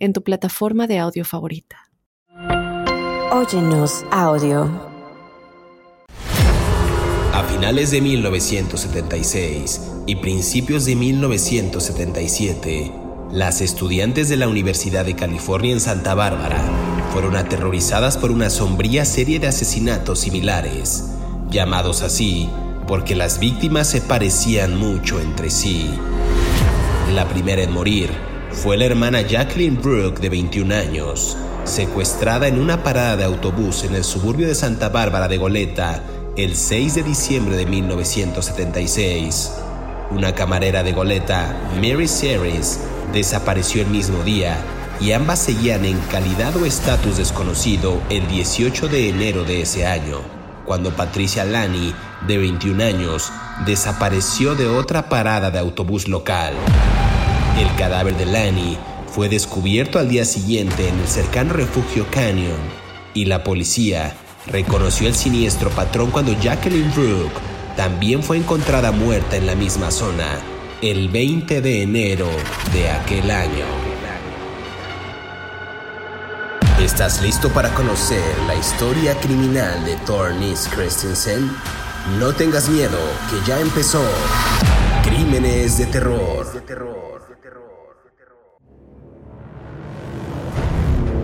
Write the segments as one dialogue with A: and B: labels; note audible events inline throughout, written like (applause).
A: en tu plataforma de audio favorita.
B: Óyenos audio.
C: A finales de 1976 y principios de 1977, las estudiantes de la Universidad de California en Santa Bárbara fueron aterrorizadas por una sombría serie de asesinatos similares, llamados así porque las víctimas se parecían mucho entre sí. La primera en morir fue la hermana Jacqueline Brooke de 21 años, secuestrada en una parada de autobús en el suburbio de Santa Bárbara de Goleta el 6 de diciembre de 1976. Una camarera de Goleta, Mary Series, desapareció el mismo día y ambas seguían en calidad o estatus desconocido el 18 de enero de ese año, cuando Patricia Lani, de 21 años, desapareció de otra parada de autobús local. El cadáver de Lani fue descubierto al día siguiente en el cercano refugio Canyon y la policía reconoció el siniestro patrón cuando Jacqueline Brooke también fue encontrada muerta en la misma zona el 20 de enero de aquel año. ¿Estás listo para conocer la historia criminal de Tornis Christensen? No tengas miedo, que ya empezó. Crímenes de terror.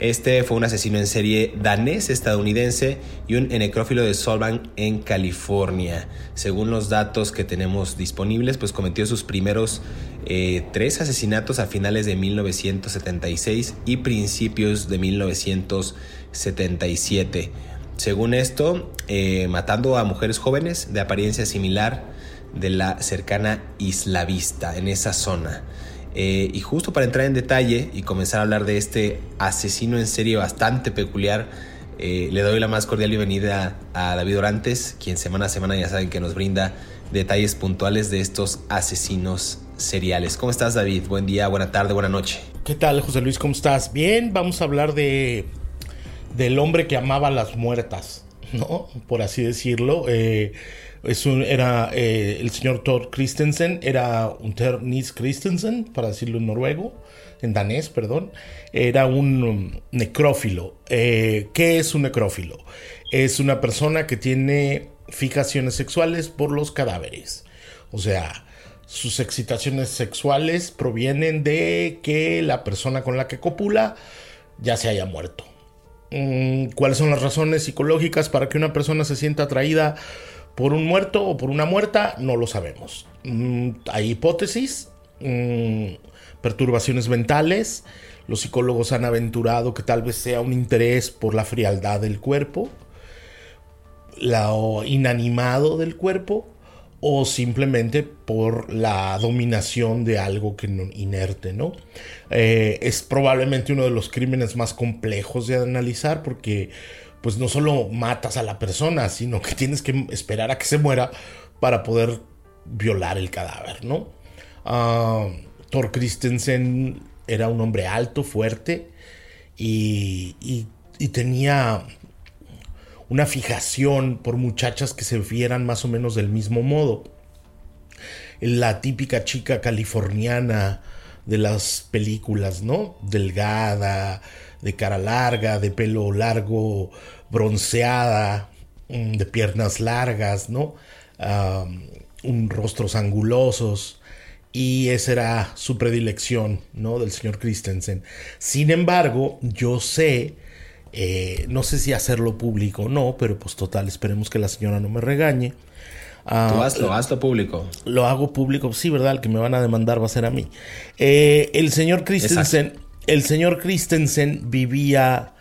C: este fue un asesino en serie danés-estadounidense y un necrófilo de Solvang en California. Según los datos que tenemos disponibles, pues cometió sus primeros eh, tres asesinatos a finales de 1976 y principios de 1977. Según esto, eh, matando a mujeres jóvenes de apariencia similar de la cercana Isla Vista, en esa zona. Eh, y justo para entrar en detalle y comenzar a hablar de este asesino en serie bastante peculiar, eh, le doy la más cordial bienvenida a David Orantes, quien semana a semana ya saben que nos brinda detalles puntuales de estos asesinos seriales. ¿Cómo estás David? Buen día, buena tarde, buena noche.
D: ¿Qué tal José Luis? ¿Cómo estás? Bien, vamos a hablar de del hombre que amaba las muertas, ¿no? Por así decirlo. Eh, es un, era eh, el señor Thor Christensen, era un Nis Christensen, para decirlo en noruego, en danés, perdón. Era un um, necrófilo. Eh, ¿Qué es un necrófilo? Es una persona que tiene fijaciones sexuales por los cadáveres. O sea, sus excitaciones sexuales provienen de que la persona con la que copula ya se haya muerto. Mm, ¿Cuáles son las razones psicológicas para que una persona se sienta atraída por un muerto o por una muerta, no lo sabemos. Mm, hay hipótesis, mm, perturbaciones mentales. Los psicólogos han aventurado que tal vez sea un interés por la frialdad del cuerpo, lo inanimado del cuerpo, o simplemente por la dominación de algo que no, inerte, ¿no? Eh, es probablemente uno de los crímenes más complejos de analizar porque pues no solo matas a la persona, sino que tienes que esperar a que se muera para poder violar el cadáver, ¿no? Ah, Thor Christensen era un hombre alto, fuerte y, y, tenía una fijación por muchachas que se vieran más o menos del mismo modo. La típica chica californiana de las películas, ¿no? Delgada, de cara larga, de pelo largo, bronceada, mm, de piernas largas, ¿no? un rostros angulosos. Y esa era su predilección, ¿no? Del señor Christensen. Sin embargo, yo sé, eh, no sé si hacerlo público o no, pero pues total, esperemos que la señora no me regañe.
C: Ah, Tú hazlo, hazlo público.
D: Lo hago público, sí, ¿verdad? El que me van a demandar va a ser a mí. Eh, el señor Christensen, el señor Christensen vivía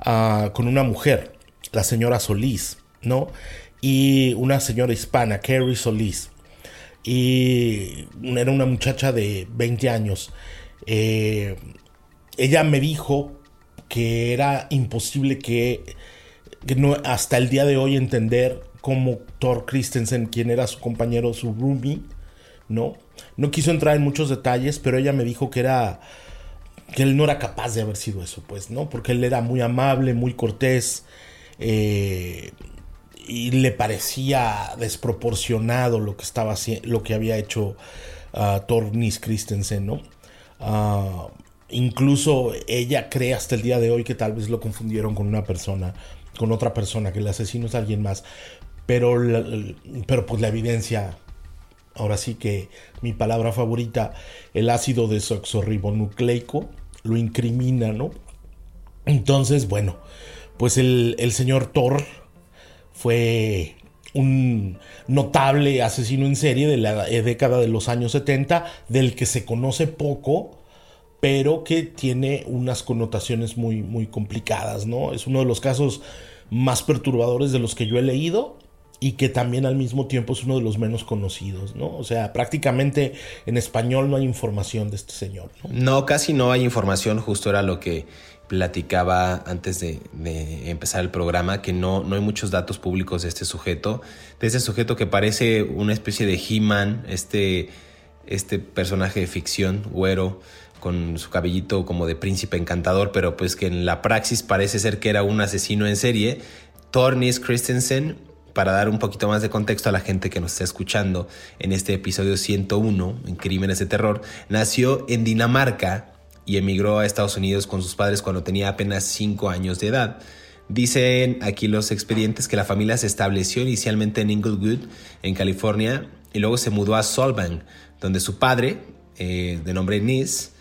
D: ah, con una mujer, la señora Solís, ¿no? Y una señora hispana, Carrie Solís. Y era una muchacha de 20 años. Eh, ella me dijo que era imposible que, no, hasta el día de hoy entender cómo Thor Christensen, quien era su compañero, su roomie, ¿no? No quiso entrar en muchos detalles, pero ella me dijo que era que él no era capaz de haber sido eso, pues, ¿no? Porque él era muy amable, muy cortés, eh, y le parecía desproporcionado lo que estaba lo que había hecho uh, Thor Nis Christensen, ¿no? Uh, Incluso ella cree hasta el día de hoy que tal vez lo confundieron con una persona, con otra persona, que el asesino es alguien más. Pero, pero pues la evidencia, ahora sí que mi palabra favorita, el ácido desoxorribonucleico, lo incrimina, ¿no? Entonces, bueno, pues el, el señor Thor fue un notable asesino en serie de la década de los años 70, del que se conoce poco, pero que tiene unas connotaciones muy, muy complicadas, ¿no? Es uno de los casos más perturbadores de los que yo he leído y que también al mismo tiempo es uno de los menos conocidos, ¿no? O sea, prácticamente en español no hay información de este señor.
C: No, no casi no hay información, justo era lo que platicaba antes de, empezar el programa, que no, no hay muchos datos públicos de este sujeto, de este sujeto que parece una especie de He-Man, este, este personaje de ficción, güero, con su cabellito como de príncipe encantador, pero pues que en la praxis parece ser que era un asesino en serie. Tornis Christensen, para dar un poquito más de contexto a la gente que nos está escuchando en este episodio 101, en Crímenes de Terror, nació en Dinamarca y emigró a Estados Unidos con sus padres cuando tenía apenas 5 años de edad. Dicen aquí los expedientes que la familia se estableció inicialmente en Inglewood, en California, y luego se mudó a Solvang, donde su padre, eh, de nombre Nis,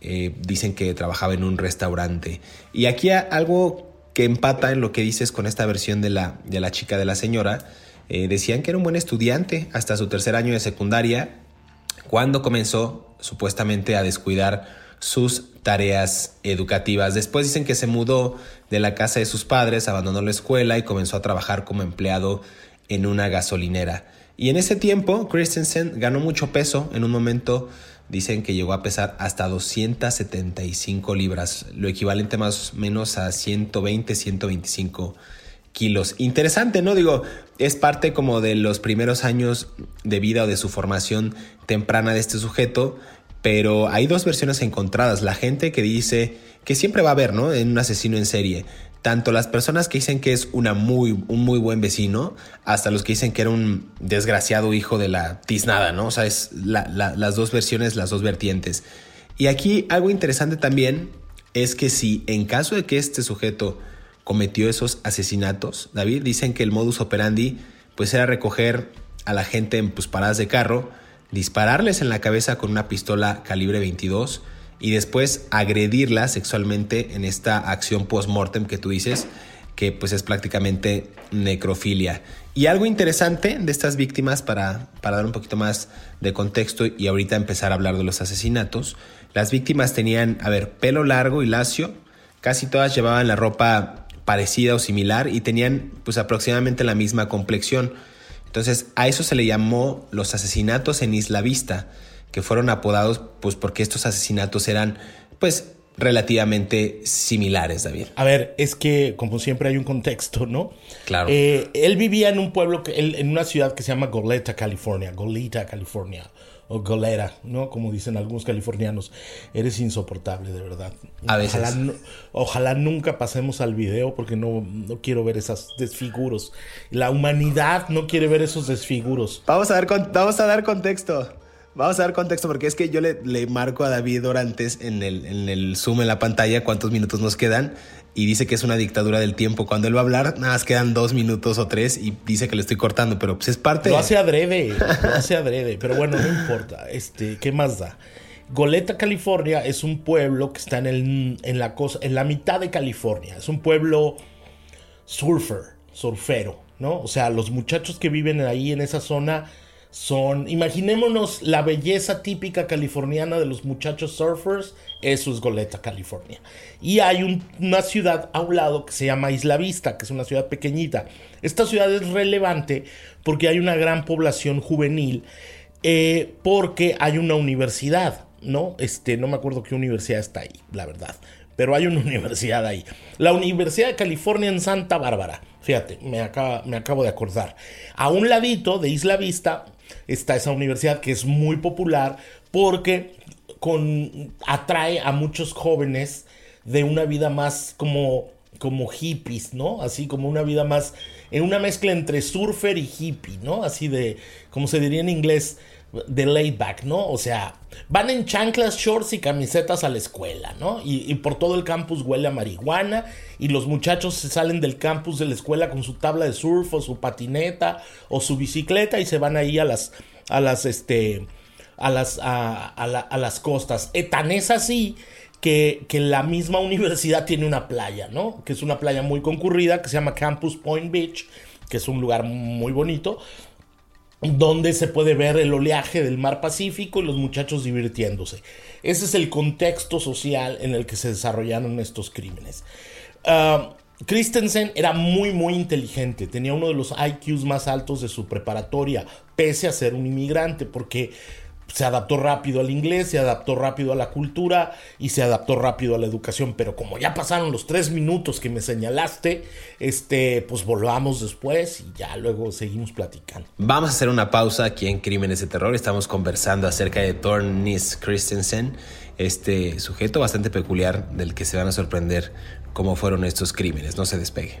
C: eh, dicen que trabajaba en un restaurante. Y aquí algo que empata en lo que dices con esta versión de la, de la chica de la señora. Eh, decían que era un buen estudiante hasta su tercer año de secundaria, cuando comenzó supuestamente a descuidar sus tareas educativas. Después dicen que se mudó de la casa de sus padres, abandonó la escuela y comenzó a trabajar como empleado en una gasolinera. Y en ese tiempo, Christensen ganó mucho peso en un momento dicen que llegó a pesar hasta 275 libras, lo equivalente más o menos a 120, 125 kilos. Interesante, ¿no? Digo, es parte como de los primeros años de vida o de su formación temprana de este sujeto, pero hay dos versiones encontradas. La gente que dice que siempre va a haber, ¿no? En un asesino en serie tanto las personas que dicen que es muy, un muy buen vecino, hasta los que dicen que era un desgraciado hijo de la tiznada, ¿no? O sea, es las dos versiones, las dos vertientes. Y aquí algo interesante también es que si en caso de que este sujeto cometió esos asesinatos, David, dicen que el modus operandi pues era recoger a la gente en pues, paradas de carro, dispararles en la cabeza con una pistola calibre 22, y después agredirla sexualmente en esta acción post-mortem que tú dices, que pues es prácticamente necrofilia. Y algo interesante de estas víctimas para, para dar un poquito más de contexto y ahorita empezar a hablar de los asesinatos, las víctimas tenían, a ver, pelo largo y lacio, casi todas llevaban la ropa parecida o similar y tenían pues aproximadamente la misma complexión. Entonces a eso se le llamó los asesinatos en Isla Vista que fueron apodados pues porque estos asesinatos eran pues relativamente similares, David.
D: A ver, es que como siempre hay un contexto, ¿no?
C: Claro.
D: Eh, él vivía en un pueblo, que, en una ciudad que se llama Goleta, California, Goleta, California, o Goleta, ¿no? Como dicen algunos californianos. Eres insoportable, de verdad.
C: A veces.
D: Ojalá, nunca pasemos al video porque no, no quiero ver esos desfiguros. La humanidad no quiere ver esos desfiguros.
C: Vamos a, ver, vamos a dar contexto. Vamos a dar contexto porque es que yo le, le marco a David Orantes en el, en el Zoom en la pantalla cuántos minutos nos quedan y dice que es una dictadura del tiempo. Cuando él va a hablar, nada más quedan dos minutos o tres y dice que le estoy cortando, pero pues es parte.
D: Lo hace adrede, lo hace adrede, pero bueno, no importa. Este, ¿qué más da? Goleta, California es un pueblo que está en, el, en, la, cosa, en la mitad de California. Es un pueblo surfer, surfero, ¿no? O sea, los muchachos que viven ahí en esa zona son, imaginémonos la belleza típica californiana de los muchachos surfers, eso es Goleta, California. Y hay una ciudad a un lado que se llama Isla Vista, que es una ciudad pequeñita. Esta ciudad es relevante porque hay una gran población juvenil, eh, porque hay una universidad, ¿no? Este, no me acuerdo qué universidad está ahí, la verdad. Pero hay una (laughs) universidad ahí. La Universidad de California en Santa Bárbara. Fíjate, me, me acabo de acordar. A un ladito de Isla Vista está esa universidad que es muy popular porque con, atrae a muchos jóvenes de una vida más como, como hippies, ¿no? Así como una vida más, en una mezcla entre surfer y hippie, ¿no? Así de, como se diría en inglés, de laid back, ¿no? O sea, van en chanclas, shorts y camisetas a la escuela, ¿no? Y, por todo el campus huele a marihuana y los muchachos se salen del campus de la escuela con su tabla de surf o su patineta o su bicicleta y se van ahí a las, a las, este, a las, a, las costas. Eh, tan es así que, que, la misma (laughs) universidad tiene una playa, ¿no? Que es una playa muy concurrida que se llama Campus Point Beach, que es un lugar muy bonito donde se puede ver el oleaje del mar Pacífico y los muchachos divirtiéndose. Ese es el contexto social en el que se desarrollaron estos crímenes. Ah, Christensen era muy muy inteligente, tenía uno de los IQs más altos de su preparatoria, pese a ser un inmigrante, porque se adaptó rápido al inglés, se adaptó rápido a la cultura y se adaptó rápido a la educación. Pero como ya pasaron los tres minutos que me señalaste, este, pues volvamos después y ya luego seguimos platicando.
C: Vamos a hacer una pausa aquí en Crímenes de Terror. Estamos conversando acerca de Thornis Christensen, este sujeto bastante peculiar del que se van a sorprender cómo fueron estos crímenes. No se despegue.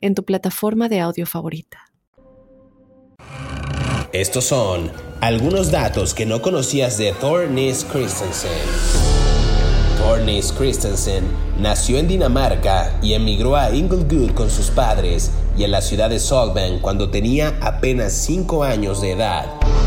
A: en tu plataforma de audio favorita.
C: Estos son algunos datos que no conocías de Thornis Christensen. Thornis Christensen nació en Dinamarca y emigró a Inglewood con sus padres y en la ciudad de Solvang cuando tenía apenas 5 años de edad.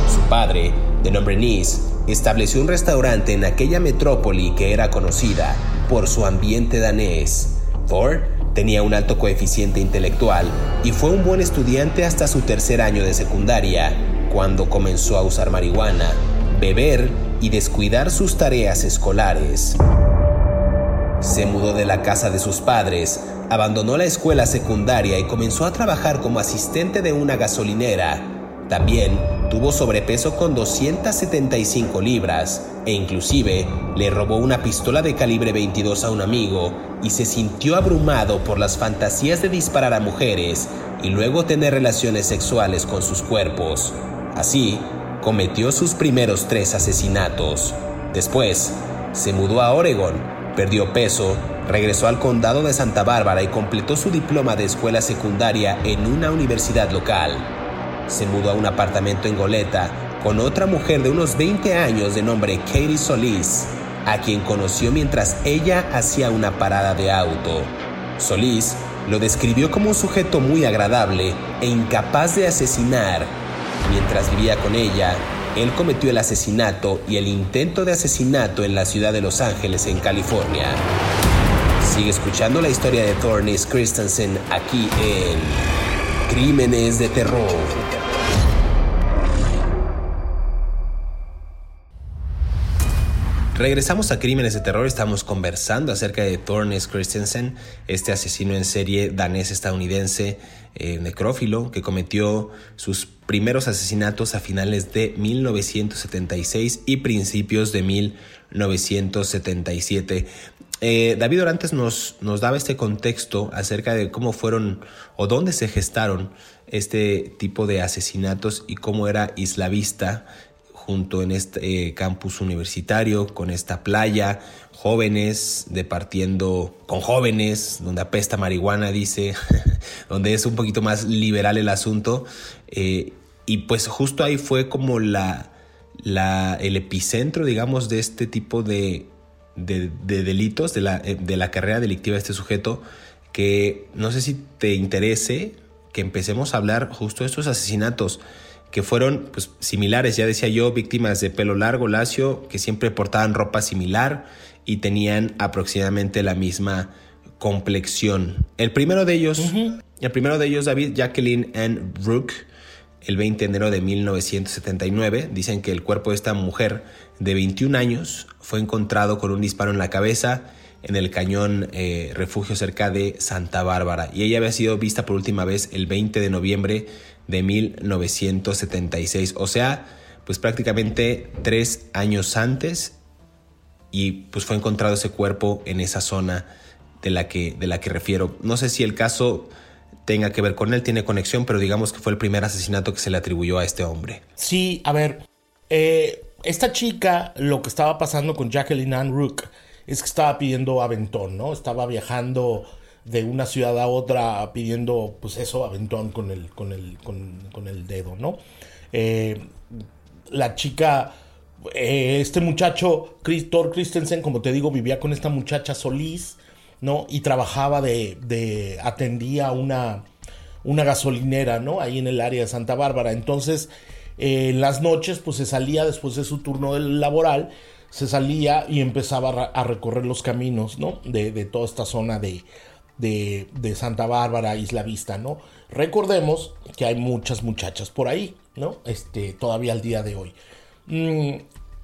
C: Su padre, de nombre Nis, estableció un restaurante en aquella metrópoli que era conocida por su ambiente danés. Thor Tenía un alto coeficiente intelectual y fue un buen estudiante hasta su tercer año de secundaria, cuando comenzó a usar marihuana, beber y descuidar sus tareas escolares. Se mudó de la casa de sus padres, abandonó la escuela secundaria y comenzó a trabajar como asistente de una gasolinera. También tuvo sobrepeso con 275 libras e inclusive le robó una pistola de calibre 22 a un amigo y se sintió abrumado por las fantasías de disparar a mujeres y luego tener relaciones sexuales con sus cuerpos. Así, cometió sus primeros tres asesinatos. Después, se mudó a Oregon, perdió peso, regresó al condado de Santa Bárbara y completó su diploma de escuela secundaria en una universidad local se mudó a un apartamento en Goleta con otra mujer de unos 20 años de nombre Katie Solís, a quien conoció mientras ella hacía una parada de auto. Solís lo describió como un sujeto muy agradable e incapaz de asesinar. Mientras vivía con ella, él cometió el asesinato y el intento de asesinato en la ciudad de Los Ángeles, en California. Sigue escuchando la historia de Thornis Christensen aquí en Crímenes de Terror. Regresamos a Crímenes de Terror, estamos conversando acerca de Thornes Christensen, este asesino en serie danés-estadounidense eh, necrófilo que cometió sus primeros asesinatos a finales de 1976 y principios de 1977. Eh, David Orantes nos, nos daba este contexto acerca de cómo fueron o dónde se gestaron este tipo de asesinatos y cómo era Isla Vista junto en este eh, campus universitario, con esta playa, jóvenes departiendo con jóvenes, donde apesta marihuana, dice, (laughs) donde es un poquito más liberal el asunto. Eh, y pues justo ahí fue como la, la, el epicentro, digamos, de este tipo de, de, delitos, de la, eh, de la carrera delictiva de este sujeto, que no sé si te interese que empecemos a hablar justo de estos asesinatos que fueron pues, similares, ya decía yo, víctimas de pelo largo, lacio, que siempre portaban ropa similar y tenían aproximadamente la misma complexión. El primero de ellos, el primero de ellos, David, Jacqueline Ann Rook, el 20 de enero de 1979, dicen que el cuerpo de esta mujer de 21 años fue encontrado con un disparo en la cabeza en el cañón eh, refugio cerca de Santa Bárbara. Y ella había sido vista por última vez el 20 de noviembre de 1976, o sea, pues prácticamente tres años antes y pues fue encontrado ese cuerpo en esa zona de la que, de la que refiero. No sé si el caso tenga que ver con él, tiene conexión, pero digamos que fue el primer asesinato que se le atribuyó a este hombre.
D: Sí, a ver, eh, esta chica, lo que estaba pasando con Jacqueline Ann Rook es que estaba pidiendo aventón, ¿no? Estaba viajando de una ciudad a otra pidiendo, pues eso, aventón con el, con el, con, el dedo, ¿no? Eh, la chica eh, este muchacho, Thor Christensen, como te digo, vivía con esta muchacha Solís, ¿no? Y trabajaba de, de atendía una, una gasolinera, ¿no? Ahí en el área de Santa Bárbara. Entonces, eh, en las noches, pues se salía después de su turno laboral, se salía y empezaba a recorrer los caminos, ¿no? De, de toda esta zona de, de, de, Santa Bárbara, Isla Vista, ¿no? Recordemos que hay muchas muchachas por ahí, ¿no? Este, todavía al día de hoy. Mm,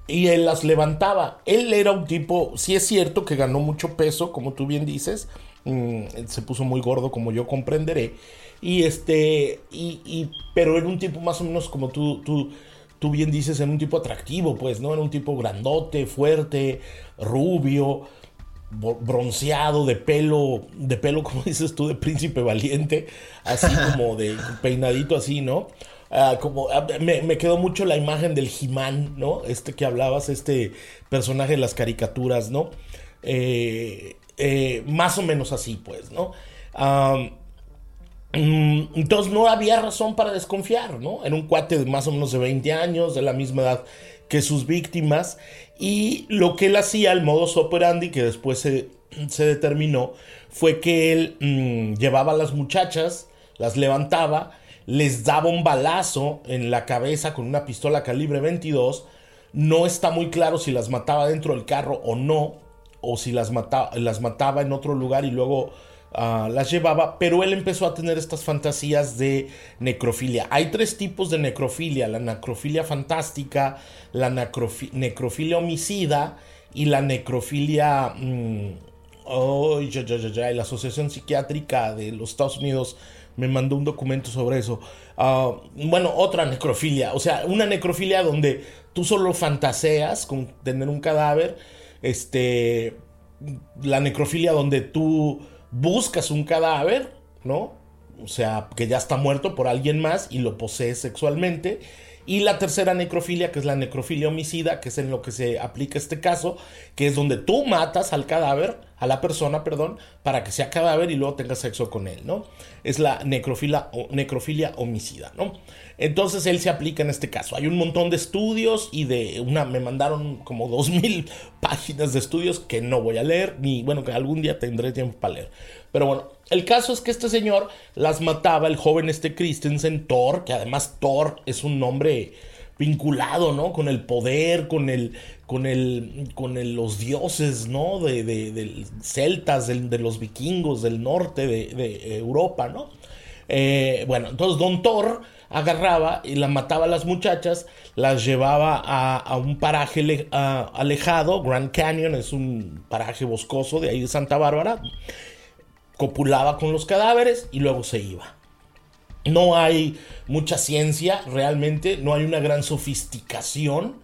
D: y él las levantaba. Él era un tipo, sí es cierto que ganó mucho peso, como tú bien dices, mm, se puso muy gordo, como yo comprenderé. Y este, y, pero era un tipo más o menos como tú, tú, tú bien dices, era un tipo atractivo, pues, ¿no? Era un tipo grandote, fuerte, rubio, bronceado, de pelo, de pelo, (laughs) como dices tú, de príncipe valiente, así (laughs) como de peinadito así, ¿no? Ah, como ah, me, quedó mucho la imagen del He-Man, ¿no? Este que hablabas, este personaje de las caricaturas, ¿no? Eh, eh, más o menos así, pues, ¿no? Mm, entonces no había razón para desconfiar, ¿no? Era un cuate de más o menos de 20 años, de la misma edad que sus víctimas, y lo que él hacía, el modus operandi, que después se, determinó, fue que él mm, llevaba a las muchachas, las levantaba, les daba un balazo en la cabeza con una pistola calibre 22. No está muy claro si las mataba dentro del carro o no, o si las, las mataba en otro lugar y luego ah, las llevaba, pero él empezó a tener estas fantasías de necrofilia. Hay tres tipos de necrofilia, la necrofilia fantástica, la necrofilia homicida y la necrofilia... oh, ya, ya, ya, la Asociación Psiquiátrica de los Estados Unidos me mandó un documento sobre eso. Ah, bueno, otra necrofilia, o sea, una necrofilia donde tú solo fantaseas con tener un cadáver, este, la necrofilia donde tú buscas un cadáver, ¿no? O sea, que ya está muerto por alguien más y lo posees sexualmente. Y la tercera necrofilia, que es la necrofilia homicida, que es en lo que se aplica este caso, que es donde tú matas al cadáver, a la persona, perdón, para que sea cadáver y luego tengas sexo con él, ¿no? Es la necrofilia, necrofilia homicida, ¿no? Entonces él se aplica en este caso. Hay un montón de estudios y de una, me mandaron como dos (laughs) mil páginas de estudios que no voy a leer, ni bueno, que algún día tendré tiempo para leer. Pero bueno, el caso es que este señor las mataba, el joven este Christensen, Thor, que además Thor es un nombre vinculado, ¿no? Con el poder, con el, con el, con los dioses, ¿no? De, de, celtas, de, los vikingos del norte de, Europa, ¿no? Eh, bueno, entonces Don Thor agarraba y la mataba a las muchachas, las llevaba a, un paraje alejado, Grand Canyon es un paraje boscoso de ahí de Santa Bárbara, copulaba con los cadáveres y luego se iba. No hay mucha ciencia realmente, no hay una gran sofisticación,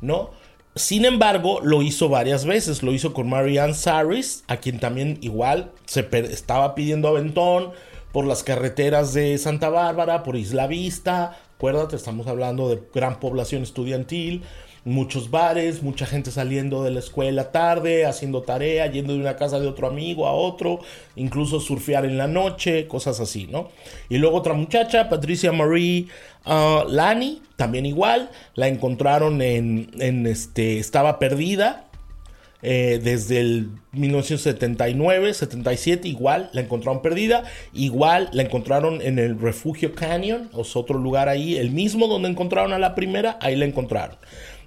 D: ¿no? Sin embargo, lo hizo varias veces. Lo hizo con Marianne Saris, a quien también igual se estaba pidiendo aventón por las carreteras de Santa Bárbara, por Isla Vista, Acuérdate, estamos hablando de gran población estudiantil, muchos bares, mucha gente saliendo de la escuela tarde, haciendo tarea, yendo de una casa de otro amigo a otro, incluso surfear en la noche, cosas así, ¿no? Y luego otra muchacha, Patricia Marie uh, Lani, también igual, la encontraron en, en este, estaba perdida. Eh, desde el 1979, 77, igual la encontraron perdida. Igual la encontraron en el Refugio Canyon, o otro lugar ahí, el mismo donde encontraron a la primera, ahí la encontraron.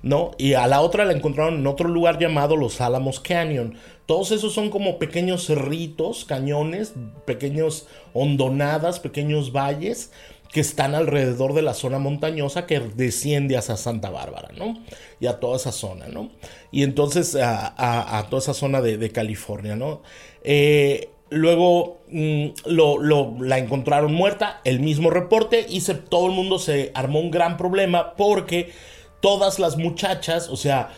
D: ¿no? Y a la otra la encontraron en otro lugar llamado Los Álamos Canyon. Todos esos son como pequeños cerritos, cañones, pequeños hondonadas, pequeños valles que están alrededor de la zona montañosa que desciende hacia Santa Bárbara, ¿no? Y a toda esa zona, ¿no? Y entonces a, toda esa zona de, California, ¿no? Eh, luego mm, lo, la encontraron muerta, el mismo reporte, y todo el mundo se armó un gran problema porque todas las muchachas, o sea,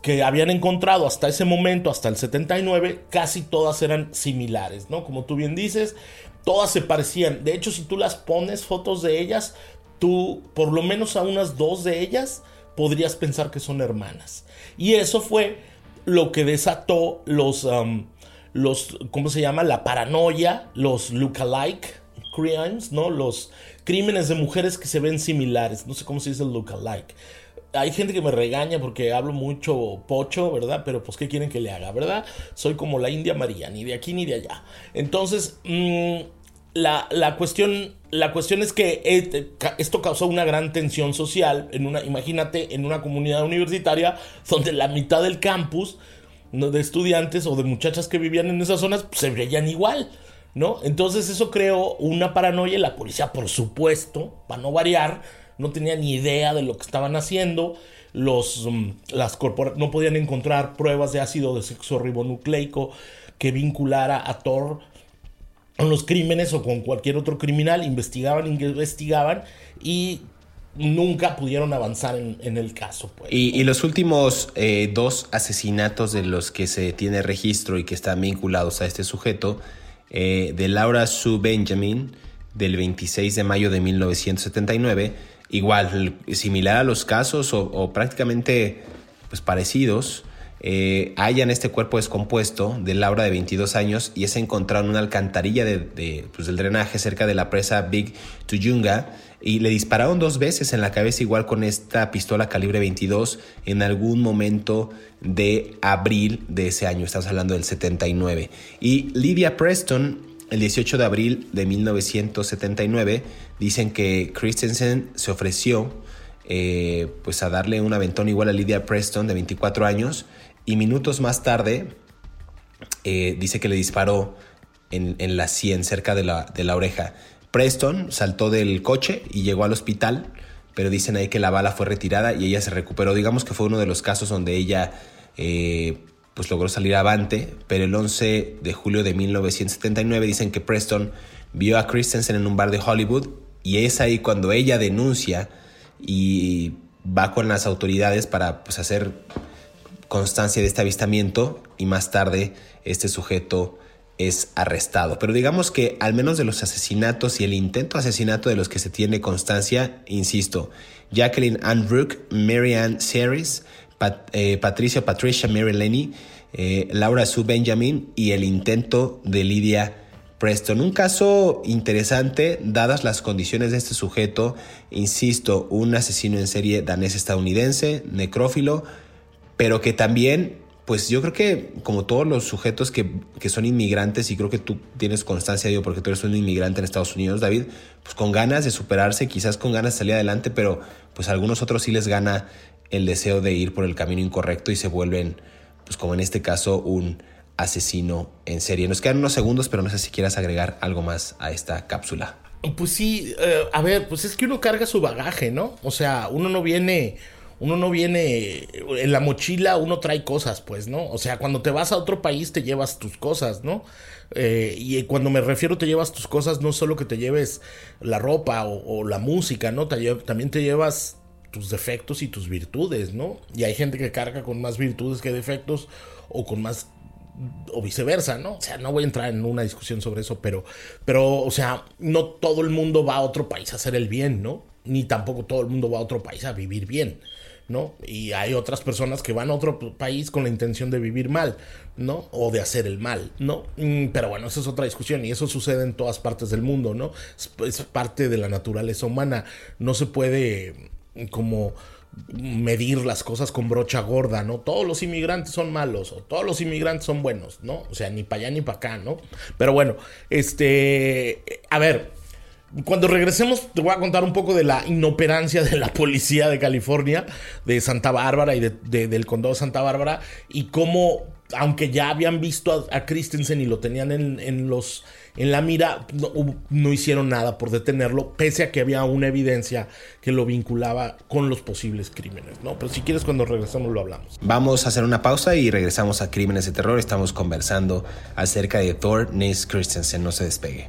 D: que habían encontrado hasta ese momento, hasta el 79, casi todas eran similares, ¿no? Como tú bien dices, todas se parecían. De hecho, si tú las pones fotos de ellas, tú, por lo menos a unas dos de ellas, podrías pensar que son hermanas. Y eso fue lo que desató los, um, los ¿cómo se llama? La paranoia, los lookalike crimes, ¿no? Los crímenes de mujeres que se ven similares. No sé cómo se dice lookalike. Hay gente que me regaña porque hablo mucho pocho, ¿verdad? Pero pues, ¿qué quieren que le haga, verdad? Soy como la India María, ni de aquí ni de allá. Entonces, mm, la, cuestión, la cuestión es que eh, esto causó una gran tensión social. En una, imagínate, en una comunidad universitaria (laughs) donde la mitad del campus de estudiantes o de muchachas que vivían en esas zonas pues, se veían igual. ¿no? Entonces eso creó una paranoia y la policía, por supuesto, para no variar, no tenía ni idea de lo que estaban haciendo. Los, mm, las no podían encontrar pruebas de ácido de sexo ribonucleico que vinculara a Thor con los crímenes o con cualquier otro criminal. Investigaban, investigaban y nunca pudieron avanzar en, el caso. Pues.
C: Y, los últimos eh, dos asesinatos de los que se tiene registro y que están vinculados a este sujeto eh, de Laura Sue Benjamin del 26 de mayo de 1979, igual, similar a los casos o, prácticamente pues, parecidos. Eh, hallan este cuerpo descompuesto de Laura de 22 años y es encontrado en una alcantarilla de, pues, del drenaje cerca de la presa Big Tuyunga y le dispararon dos veces en la cabeza igual con esta pistola calibre 22 en algún momento de abril de ese año, estamos hablando del 79. Y Lydia Preston, el 18 de abril de 1979, dicen que Christensen se ofreció eh, pues a darle un aventón igual a Lydia Preston de 24 años y minutos más tarde eh, dice que le disparó en, la sien cerca de la, oreja. Preston saltó del coche y llegó al hospital, pero dicen ahí que la bala fue retirada y ella se recuperó. Digamos que fue uno de los casos donde ella eh, pues logró salir avante, pero el 11 de julio de 1979 dicen que Preston vio a Christensen en un bar de Hollywood y es ahí cuando ella denuncia y va con las autoridades para pues, hacer constancia de este avistamiento y más tarde este sujeto es arrestado. Pero digamos que al menos de los asesinatos y el intento asesinato de los que se tiene constancia, insisto, Jacqueline Ann Rook, Mary Ann Series, eh, Patricia Patricia Mary Lenny, eh, Laura Sue Benjamin y el intento de Lydia Preston. Un caso interesante, dadas las condiciones de este sujeto, insisto, un asesino en serie danés-estadounidense, necrófilo, pero que también pues yo creo que como todos los sujetos que, son inmigrantes, y creo que tú tienes constancia ello porque tú eres un inmigrante en Estados Unidos, David, pues con ganas de superarse, quizás con ganas de salir adelante, pero pues a algunos otros sí les gana el deseo de ir por el camino incorrecto y se vuelven, pues como en este caso, un asesino en serie. Nos quedan unos segundos, pero no sé si quieras agregar algo más a esta cápsula.
D: Pues sí, eh, a ver, pues es que uno carga su bagaje, ¿no? O sea, uno no viene uno no viene en la mochila, uno trae cosas, pues, ¿no? O sea, cuando te vas a otro país te llevas tus cosas, ¿no? Eh, y cuando me refiero te llevas tus cosas, no solo que te lleves la ropa o, la música, ¿no? también te llevas tus defectos y tus virtudes, ¿no? Y hay gente que carga con más virtudes que defectos o con más o viceversa, ¿no? O sea, no voy a entrar en una discusión sobre eso, pero pero o sea, no todo el mundo va a otro país a hacer el bien, ¿no? ni tampoco todo el mundo va a otro país a vivir bien. ¿no? Y hay otras personas que van a otro país con la intención de vivir mal, ¿no? O de hacer el mal, ¿no? Mm, pero bueno, esa es otra discusión y eso sucede en todas partes del mundo, ¿no? Es, parte de la naturaleza humana. No se puede como medir las cosas con brocha gorda, ¿no? Todos los inmigrantes son malos o todos los inmigrantes son buenos, ¿no? O sea, ni para allá ni para acá, ¿no? Pero bueno, este, a ver, cuando regresemos te voy a contar un poco de la inoperancia de la policía de California, de Santa Bárbara y del condado de Santa Bárbara y cómo, aunque ya habían visto a, Christensen y lo tenían en, los, en la mira, no, hicieron nada por detenerlo, pese a que había una evidencia que lo vinculaba con los posibles crímenes, ¿no? Pero si quieres cuando regresemos lo hablamos.
C: Vamos a hacer una pausa y regresamos a Crímenes de Terror. Estamos conversando acerca de Thor Nils Christensen. No se despegue.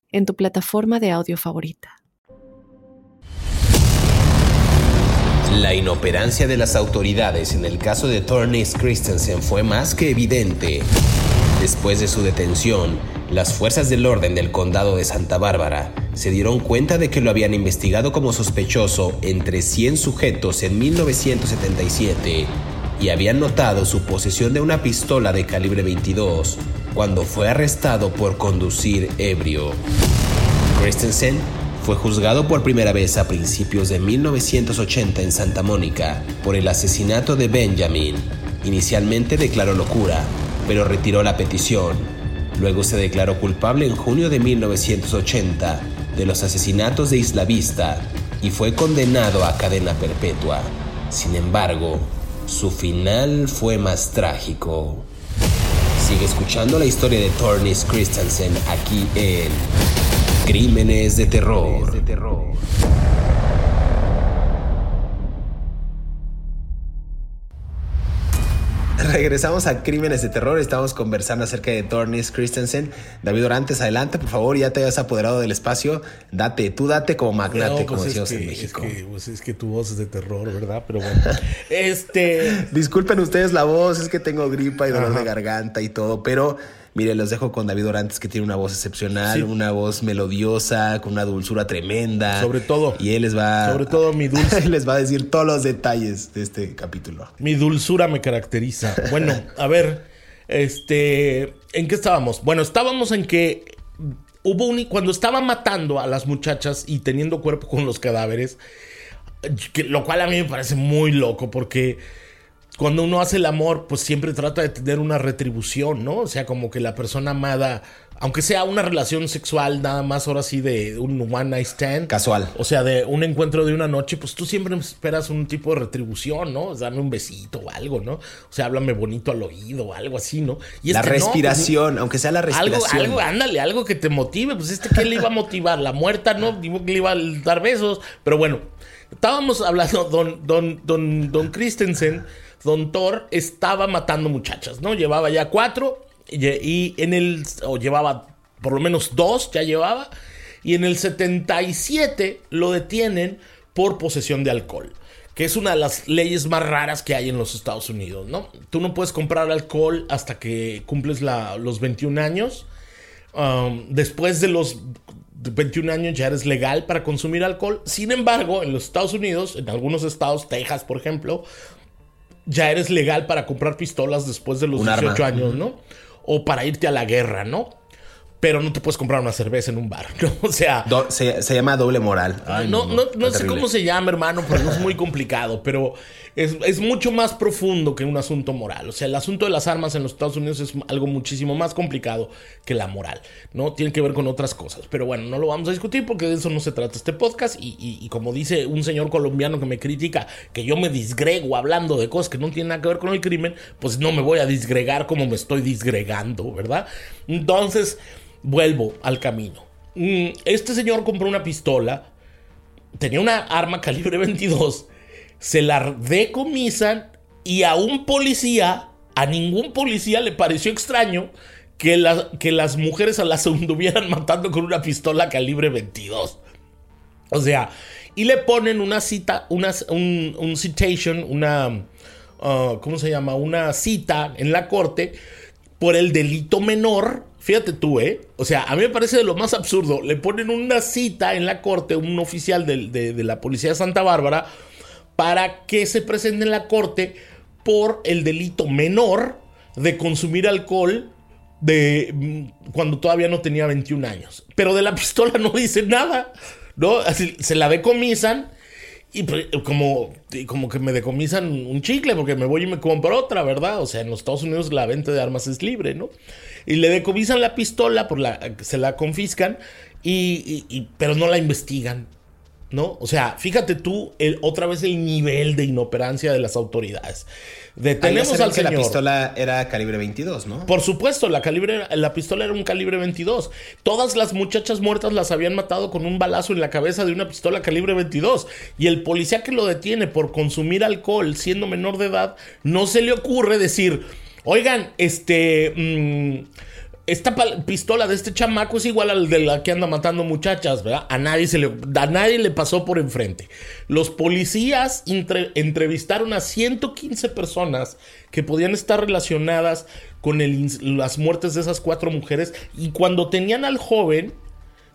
A: en tu plataforma de audio favorita.
C: La inoperancia de las autoridades en el caso de Tornis Christensen fue más que evidente. Después de su detención, las fuerzas del orden del condado de Santa Bárbara se dieron cuenta de que lo habían investigado como sospechoso entre 100 sujetos en 1977 y habían notado su posesión de una pistola de calibre 22 cuando fue arrestado por conducir ebrio. Christensen fue juzgado por primera vez a principios de 1980 en Santa Mónica por el asesinato de Benjamin. Inicialmente declaró locura, pero retiró la petición. Luego se declaró culpable en junio de 1980 de los asesinatos de Isla Vista y fue condenado a cadena perpetua. Sin embargo, su final fue más trágico. Sigue escuchando la historia de Tornis Christensen aquí en Crímenes de Terror. (laughs) Regresamos a Crímenes de Terror. Estamos conversando acerca de Tornis Christensen. David Orantes, adelante, por favor. Ya te has apoderado del espacio. Date, tú date como magnate, como pues decimos en México.
D: Es que, pues es que tu voz es de terror, ¿verdad? Pero bueno. (laughs) este.
C: Disculpen ustedes la voz, es que tengo gripa y dolor de garganta y todo, pero Mire, los dejo con David Orantes, que tiene una voz excepcional, una voz melodiosa, con una dulzura tremenda.
D: Sobre todo.
C: Y él les va.
D: Sobre todo mi dulzura. (laughs)
C: les va a decir todos los detalles de este capítulo.
D: Mi dulzura me caracteriza. Bueno, a ver, este. ¿En qué estábamos? Bueno, estábamos en que hubo un. Cuando estaba matando a las muchachas y teniendo cuerpo con los cadáveres, lo cual a mí me parece muy loco porque cuando uno hace el amor, pues siempre trata de tener una retribución, ¿no? O sea, como que la persona amada, aunque sea una relación sexual, nada más ahora sí de un one night stand.
C: Casual.
D: O sea, de un encuentro de una noche, pues tú siempre esperas un tipo de retribución, ¿no? Dame un besito o algo, ¿no? O sea, háblame bonito al oído o algo así, ¿no?
C: Y la este respiración, aunque sea la respiración.
D: Algo, algo, ándale, algo que te motive. Pues este, ¿qué le iba a motivar? La muerta, ¿no? Digo que le iba a dar besos. Pero bueno, estábamos hablando, don, don, don, don Christensen Don Thor estaba matando muchachas, ¿no? Llevaba ya cuatro y, en el, o llevaba por lo menos dos, ya llevaba, y en el 77 lo detienen por posesión de alcohol que es una de las leyes más raras que hay en los Estados Unidos, ¿no? Tú no puedes comprar alcohol hasta que cumples los 21 años. Um, después de los 21 años ya eres legal para consumir alcohol. Sin embargo, en los Estados Unidos, en algunos estados, Texas por ejemplo, ya eres legal para comprar pistolas después de los 18 años, ¿no? O para irte a la guerra, ¿no? pero no te puedes comprar una cerveza en un bar, (laughs) ¿no? O sea...
C: se, llama doble moral.
D: no, no, no, sé cómo se llama, hermano, pero es muy complicado, pero es, mucho más profundo que un asunto moral. O sea, el asunto de las armas en los Estados Unidos es algo muchísimo más complicado que la moral, ¿no? Tiene que ver con otras cosas, pero bueno, no lo vamos a discutir porque de eso no se trata este podcast y, y como dice un señor colombiano que me critica que yo me disgrego hablando de cosas que no tienen nada que ver con el crimen, pues no me voy a disgregar como me estoy disgregando, ¿verdad? Entonces... vuelvo al camino. Mm, este señor compró una pistola, tenía una arma calibre 22, se la decomisan y a un policía, a ningún policía le pareció extraño que, que las mujeres a las (laughs) anduvieran matando con una pistola calibre 22. O sea, y le ponen una cita, una, un, citation, una, uh, ¿cómo se llama? Una cita en la corte por el delito menor. Fíjate tú, ¿eh? O sea, a mí me parece de lo más absurdo. Le ponen una cita en la corte, un oficial de, de la policía de Santa Bárbara, para que se presente en la corte por el delito menor de consumir alcohol de mm, cuando todavía no tenía 21 años. Pero de la (laughs) pistola no dice nada. ¿no? Así, se la decomisan y pues, como, como que me decomisan un chicle porque me voy y me compro otra, ¿verdad? O sea, en los Estados Unidos la venta de armas es libre, ¿no? Y le decomisan la pistola, por la, se la confiscan, y, pero no la investigan. ¿No? O sea, fíjate tú el, otra vez el nivel de inoperancia de las autoridades.
C: Detenemos al que la pistola era calibre 22, ¿no?
D: Por supuesto, la, calibre, la pistola era un calibre 22. Todas las muchachas muertas las habían matado con un balazo en la cabeza de una pistola calibre 22. Y el policía que lo detiene por consumir alcohol siendo menor de edad, no se le ocurre decir, oigan, este... Mmm, esta pistola de este chamaco es igual al de la que anda matando muchachas, ¿verdad? A nadie, se le, a nadie le pasó por enfrente. Los policías entrevistaron a 115 personas que podían estar relacionadas con las muertes de esas cuatro mujeres y cuando tenían al joven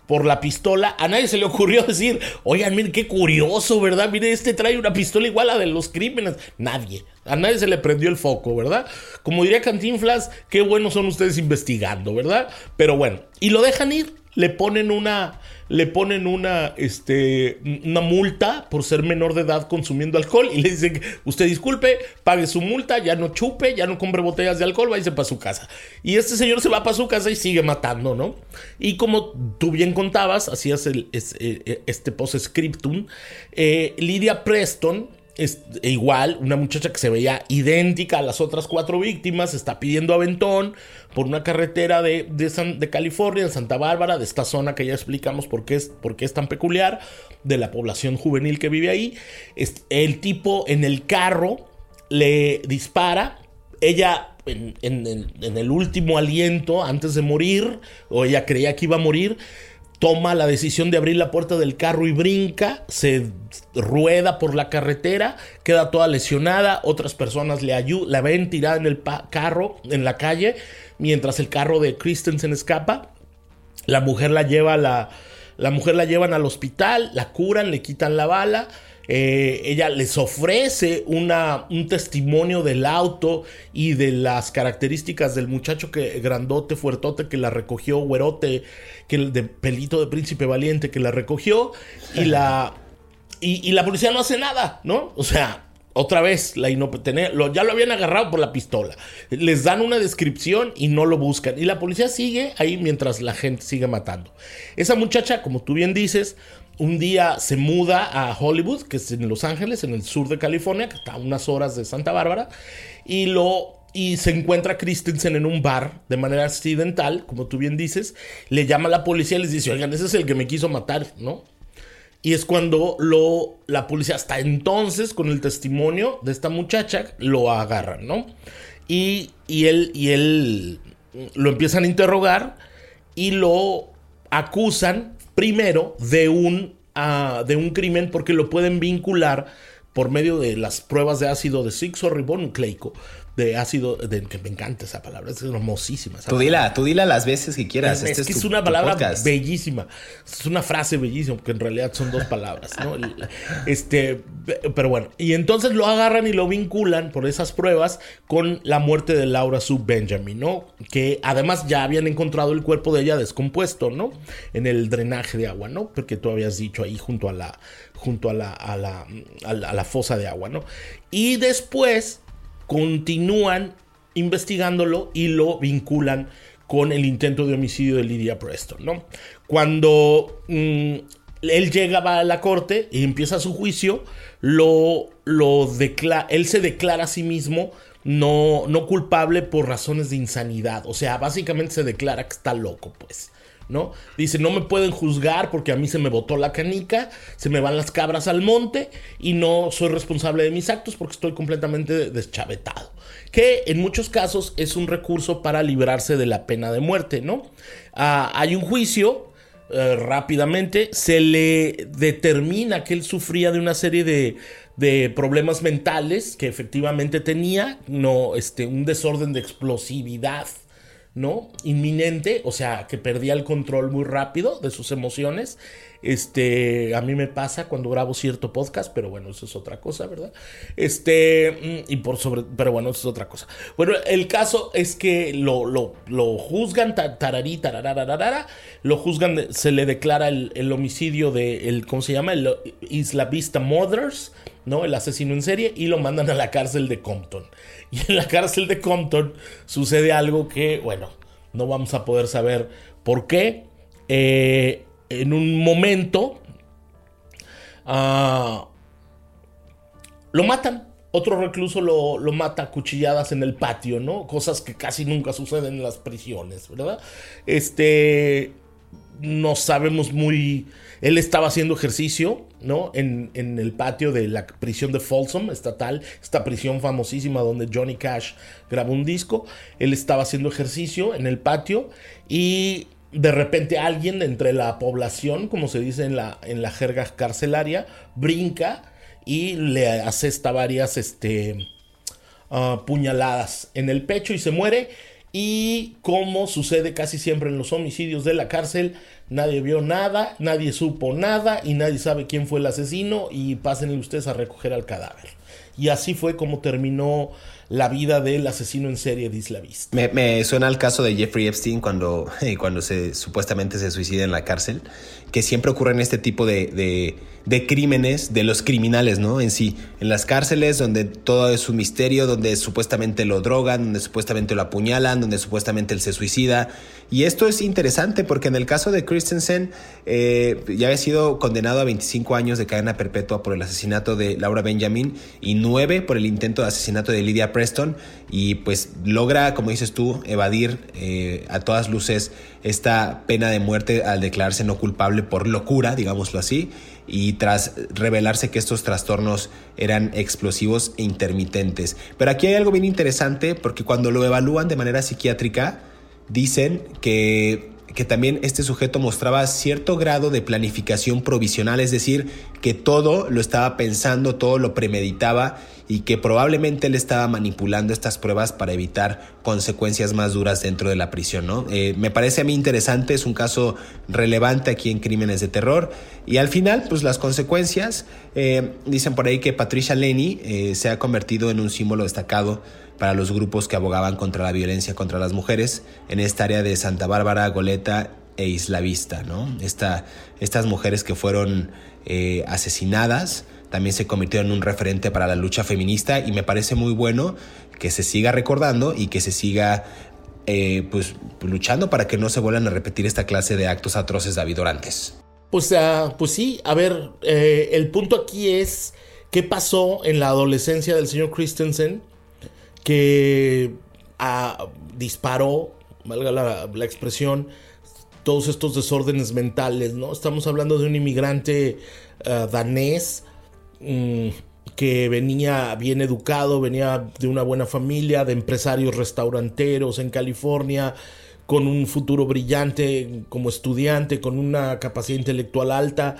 D: por la pistola, a nadie se le ocurrió decir, oigan, miren qué curioso, ¿verdad? Mire, este trae una pistola igual a la de los crímenes. Nadie, a nadie se le prendió el foco, ¿verdad? Como diría Cantinflas, qué buenos son ustedes investigando, ¿verdad? Pero bueno, y lo dejan ir, le ponen una, le ponen una, este, una multa por ser menor de edad consumiendo alcohol y le dicen, usted disculpe, pague su multa, ya no chupe, ya no compre botellas de alcohol, váyase para su casa. Y este señor se va para su casa y sigue matando, ¿no? Y como tú bien contabas, hacías el, eh, este post-scriptum, eh, Lydia Preston, es igual, una muchacha que se veía idéntica a las otras cuatro víctimas, está pidiendo aventón por una carretera de, de, California, en Santa Bárbara, de esta zona que ya explicamos por qué es, por qué es tan peculiar, de la población juvenil que vive ahí. el tipo en el carro le dispara, ella en, en el último aliento, antes de morir, o ella creía que iba a morir, toma la decisión de abrir la puerta del carro y brinca, se rueda por la carretera, queda toda lesionada, otras personas le ayudan, la ven tirada en el carro, en la calle, mientras el carro de Christensen escapa. La mujer la lleva a la, la mujer la llevan al hospital, la curan, le quitan la bala eh, ella les ofrece un testimonio del auto y de las características del muchacho que grandote, fuertote, que la recogió, güerote, que de pelito de príncipe valiente que la recogió y la, y, la policía no hace nada, ¿no? O sea, otra vez, la lo, ya lo habían agarrado por la pistola. Les dan una descripción y no lo buscan. Y la policía sigue ahí mientras la gente sigue matando. Esa muchacha, como tú bien dices, un día se muda a Hollywood, que es en Los Ángeles, en el sur de California, que está a unas horas de Santa Bárbara, y lo y se encuentra Christensen en un bar de manera accidental, como tú bien dices, le llama a la policía y les dice, oigan, ese es el que me quiso matar, ¿no? Y es cuando lo, la policía, hasta entonces, con el testimonio de esta muchacha, lo agarran, ¿no? Y, y, él, y él lo empiezan a interrogar y lo acusan primero de un, uh, de un crimen porque lo pueden vincular por medio de las pruebas de ácido de ribonocleico de ácido, de, que me encanta esa palabra, es hermosísima.
C: tú dila, tú dila las veces que quieras.
D: Es, este que es, una palabra bellísima, es una frase bellísima, porque en realidad son dos palabras, ¿no? este, pero bueno, y entonces lo agarran y lo vinculan por esas pruebas con la muerte de Laura Sue Benjamin, ¿no? Que además ya habían encontrado el cuerpo de ella descompuesto, ¿no? En el drenaje de agua, ¿no? Porque tú habías dicho ahí junto a la, junto a la, a la, a la fosa de agua, ¿no? Y después continúan investigándolo y lo vinculan con el intento de homicidio de Lydia Preston, ¿no? Cuando mm, él llega a la corte y empieza su juicio, lo, lo él se declara a sí mismo no, no culpable por razones de insanidad. O sea, básicamente se declara que está loco, pues. ¿No? Dice, no me pueden juzgar porque a mí se me botó la canica, se me van las cabras al monte y no soy responsable de mis actos porque estoy completamente deschavetado. Que en muchos casos es un recurso para librarse de la pena de muerte, ¿no? Ah, hay un juicio eh, rápidamente, se le determina que él sufría de una serie de, de problemas mentales que efectivamente tenía, no, este, un desorden de explosividad ¿no? Inminente, o sea, que perdía el control muy rápido de sus emociones. Este, a mí me pasa cuando grabo cierto podcast, pero bueno, eso es otra cosa, ¿verdad? Este, mm, y por sobre, pero bueno, eso es otra cosa. Bueno, el caso es que lo, lo, lo juzgan, tararí, tararararara, lo juzgan, se le declara el, homicidio de, el, ¿cómo se llama? El Isla Vista Mothers, ¿no? El asesino en serie, y lo mandan a la cárcel de Compton. Y en la cárcel de Compton sucede algo que, bueno, no vamos a poder saber por qué. Eh, en un momento uh, lo matan. Otro recluso lo, lo, mata a cuchilladas en el patio, ¿no? Cosas que casi nunca suceden en las prisiones, ¿verdad? Este. No sabemos muy. Él estaba haciendo ejercicio, ¿no? En, en, el patio de la prisión de Folsom estatal, esta prisión famosísima donde Johnny Cash grabó un disco. Él estaba haciendo ejercicio en el patio y de repente alguien entre la población, como se dice en la, en la jerga carcelaria, brinca y le asesta varias este, ah, puñaladas en el pecho y se muere. Y como sucede casi siempre en los homicidios de la cárcel, nadie vio nada, nadie supo nada y nadie sabe quién fue el asesino y pasen ustedes a recoger al cadáver. Y así fue como terminó la vida del asesino en serie de Isla Vista.
C: Me, suena el caso de Jeffrey Epstein cuando, (laughs) cuando se, supuestamente se suicida en la cárcel, que siempre ocurren este tipo de crímenes de los criminales, ¿no? En sí, en las cárceles donde todo es un misterio, donde supuestamente lo drogan, donde supuestamente lo apuñalan, donde supuestamente él se suicida. Y esto es interesante porque en el caso de Christensen eh, ya había sido condenado a 25 años de cadena perpetua por el asesinato de Laura Benjamin y 9 por el intento de asesinato de Lydia Preston y pues logra, como dices tú, evadir eh, a todas luces esta pena de muerte al declararse no culpable por locura, digámoslo así y tras revelarse que estos trastornos eran explosivos e intermitentes. Pero aquí hay algo bien interesante porque cuando lo evalúan de manera psiquiátrica, dicen que que también este sujeto mostraba cierto grado de planificación provisional, es decir, que todo lo estaba pensando, todo lo premeditaba y que probablemente él estaba manipulando estas pruebas para evitar consecuencias más duras dentro de la prisión. ¿no? Eh, me parece a mí interesante, es un caso relevante aquí en Crímenes de Terror y al final, pues las consecuencias, eh, dicen por ahí que Patricia Lenny eh, se ha convertido en un símbolo destacado para los grupos que abogaban contra la violencia contra las mujeres en esta área de Santa Bárbara, Goleta e Isla Vista, ¿no? estas mujeres que fueron eh, asesinadas también se convirtieron en un referente para la lucha feminista y me parece muy bueno que se siga recordando y que se siga eh, pues, luchando para que no se vuelvan a repetir esta clase de actos atroces de Orantes.
D: Pues, pues sí, a ver, eh, el punto aquí es qué pasó en la adolescencia del señor Christensen que ah, disparó, valga la, expresión, todos estos desórdenes mentales, ¿no? Estamos hablando de un inmigrante ah, danés mm, que venía bien educado, venía de una buena familia, de empresarios restauranteros en California, con un futuro brillante como estudiante, con una capacidad intelectual alta.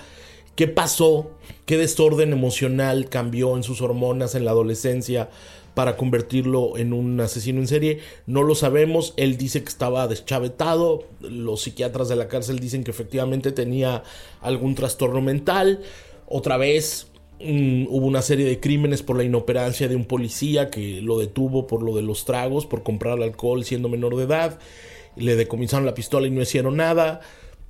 D: ¿Qué pasó? ¿Qué desorden emocional cambió en sus hormonas en la adolescencia? Para convertirlo en un asesino en serie. No lo sabemos. Él dice que estaba deschavetado. Los psiquiatras de la cárcel dicen que efectivamente tenía algún trastorno mental. Otra vez mm, hubo una serie de crímenes por la inoperancia de un policía que lo detuvo por lo de los tragos, por comprar alcohol siendo menor de edad. Le decomisaron la pistola y no hicieron nada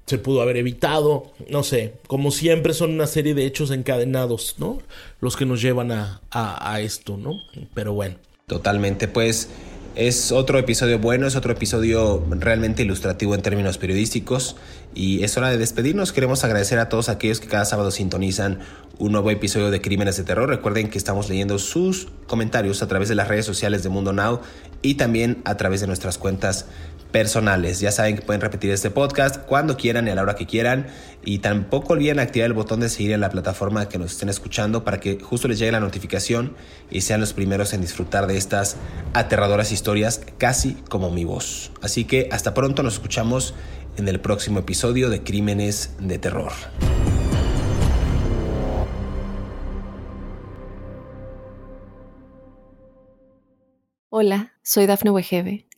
D: se pudo haber evitado, no sé, como siempre son una serie de hechos encadenados, ¿no? Los que nos llevan a, a, esto, ¿no? Pero bueno.
C: Totalmente, pues es otro episodio bueno, es otro episodio realmente ilustrativo en términos periodísticos y es hora de despedirnos. Queremos agradecer a todos aquellos que cada sábado sintonizan un nuevo episodio de Crímenes de Terror. Recuerden que estamos leyendo sus comentarios a través de las redes sociales de Mundo Now y también a través de nuestras cuentas personales. Ya saben que pueden repetir este podcast cuando quieran y a la hora que quieran. Y tampoco olviden activar el botón de seguir en la plataforma que nos estén escuchando para que justo les llegue la notificación y sean los primeros en disfrutar de estas aterradoras historias, casi como mi voz. Así que hasta pronto, nos escuchamos en el próximo episodio de Crímenes de Terror.
A: Hola, soy Dafne Wegebe